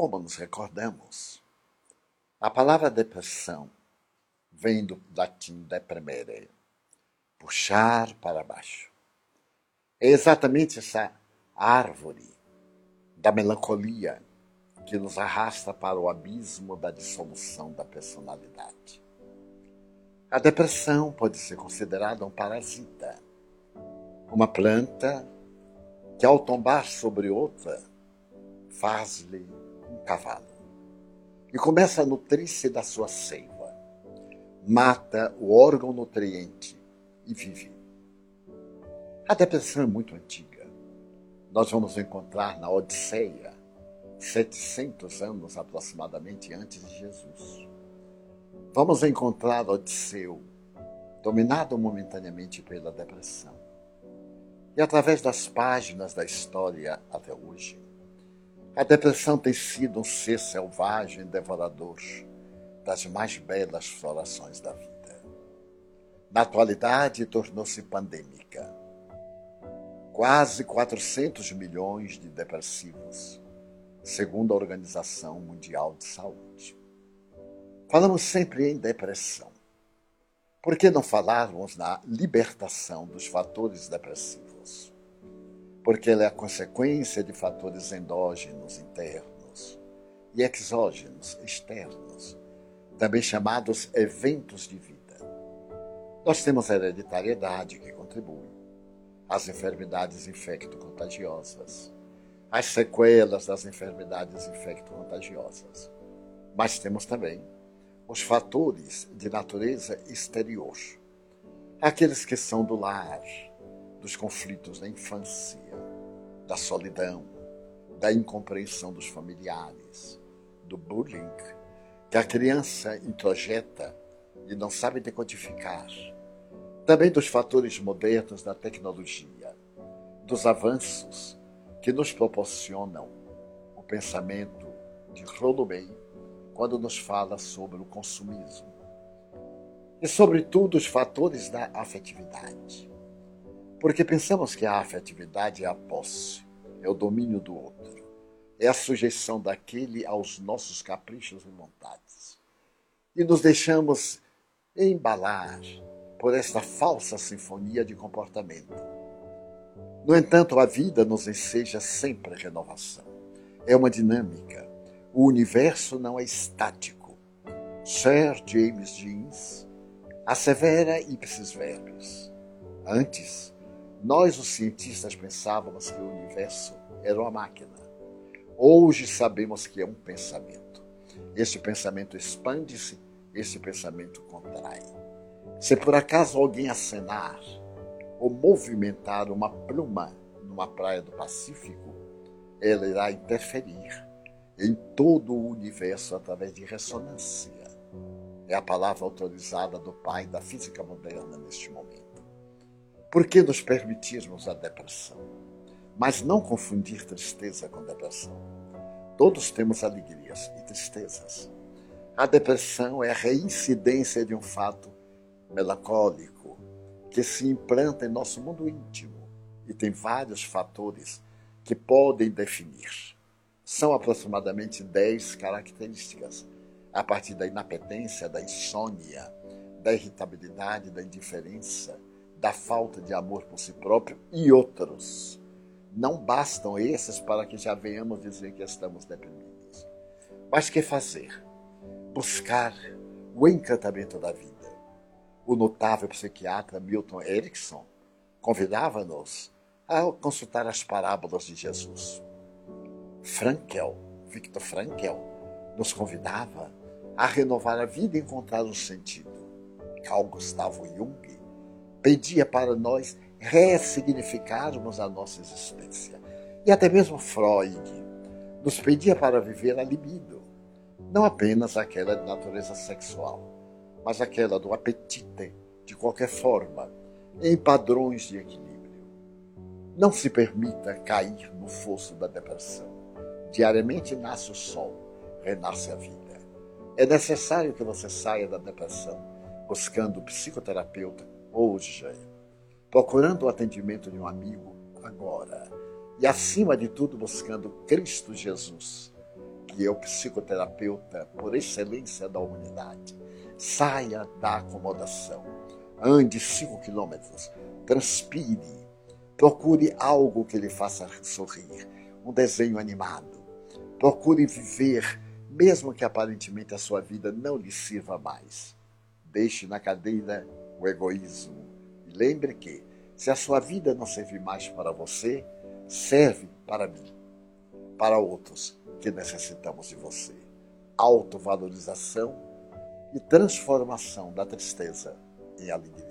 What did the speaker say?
Como nos recordamos, a palavra depressão vem do latim deprimere, puxar para baixo. É exatamente essa árvore da melancolia que nos arrasta para o abismo da dissolução da personalidade. A depressão pode ser considerada um parasita, uma planta que, ao tombar sobre outra, faz-lhe um cavalo e começa a nutrir-se da sua seiva mata o órgão nutriente e vive. A depressão é muito antiga. Nós vamos encontrar na Odisseia, 700 anos aproximadamente antes de Jesus. Vamos encontrar Odisseu, dominado momentaneamente pela depressão. E através das páginas da história até hoje, a depressão tem sido um ser selvagem devorador das mais belas florações da vida. Na atualidade, tornou-se pandêmica. Quase 400 milhões de depressivos, segundo a Organização Mundial de Saúde. Falamos sempre em depressão. Por que não falarmos na libertação dos fatores depressivos? Porque ela é a consequência de fatores endógenos internos e exógenos externos também chamados eventos de vida. Nós temos a hereditariedade que contribui, as enfermidades infecto-contagiosas, as sequelas das enfermidades infecto-contagiosas. Mas temos também os fatores de natureza exterior, aqueles que são do lar, dos conflitos da infância, da solidão, da incompreensão dos familiares, do bullying, que a criança introjeta e não sabe decodificar. Também dos fatores modernos da tecnologia, dos avanços que nos proporcionam o pensamento de Rolomei quando nos fala sobre o consumismo. E, sobretudo, os fatores da afetividade. Porque pensamos que a afetividade é a posse, é o domínio do outro é a sujeição daquele aos nossos caprichos e vontades. E nos deixamos embalar por esta falsa sinfonia de comportamento. No entanto, a vida nos enseja sempre renovação. É uma dinâmica. O universo não é estático. Sir James Jeans assevera ipsis verbis. Antes, nós, os cientistas, pensávamos que o universo era uma máquina Hoje sabemos que é um pensamento. Esse pensamento expande-se, esse pensamento contrai. Se por acaso alguém acenar ou movimentar uma pluma numa praia do Pacífico, ela irá interferir em todo o universo através de ressonância. É a palavra autorizada do pai da física moderna neste momento. Por que nos permitirmos a depressão? mas não confundir tristeza com depressão. Todos temos alegrias e tristezas. A depressão é a reincidência de um fato melancólico que se implanta em nosso mundo íntimo e tem vários fatores que podem definir. São aproximadamente 10 características, a partir da inapetência, da insônia, da irritabilidade, da indiferença, da falta de amor por si próprio e outros. Não bastam esses para que já venhamos dizer que estamos deprimidos. Mas que fazer? Buscar o encantamento da vida. O notável psiquiatra Milton Erickson convidava-nos a consultar as parábolas de Jesus. Frankel, Victor Frankel, nos convidava a renovar a vida e encontrar um sentido. Carl Gustavo Jung pedia para nós ressignificarmos a nossa existência. E até mesmo Freud nos pedia para viver a libido, não apenas aquela de natureza sexual, mas aquela do apetite, de qualquer forma, em padrões de equilíbrio. Não se permita cair no fosso da depressão. Diariamente nasce o sol, renasce a vida. É necessário que você saia da depressão buscando psicoterapeuta hoje procurando o atendimento de um amigo agora. E acima de tudo, buscando Cristo Jesus, que é o psicoterapeuta por excelência da humanidade. Saia da acomodação. Ande cinco quilômetros. Transpire. Procure algo que lhe faça sorrir. Um desenho animado. Procure viver, mesmo que aparentemente a sua vida não lhe sirva mais. Deixe na cadeira o egoísmo. E lembre que, se a sua vida não servir mais para você, serve para mim, para outros que necessitamos de você. Autovalorização e transformação da tristeza em alegria.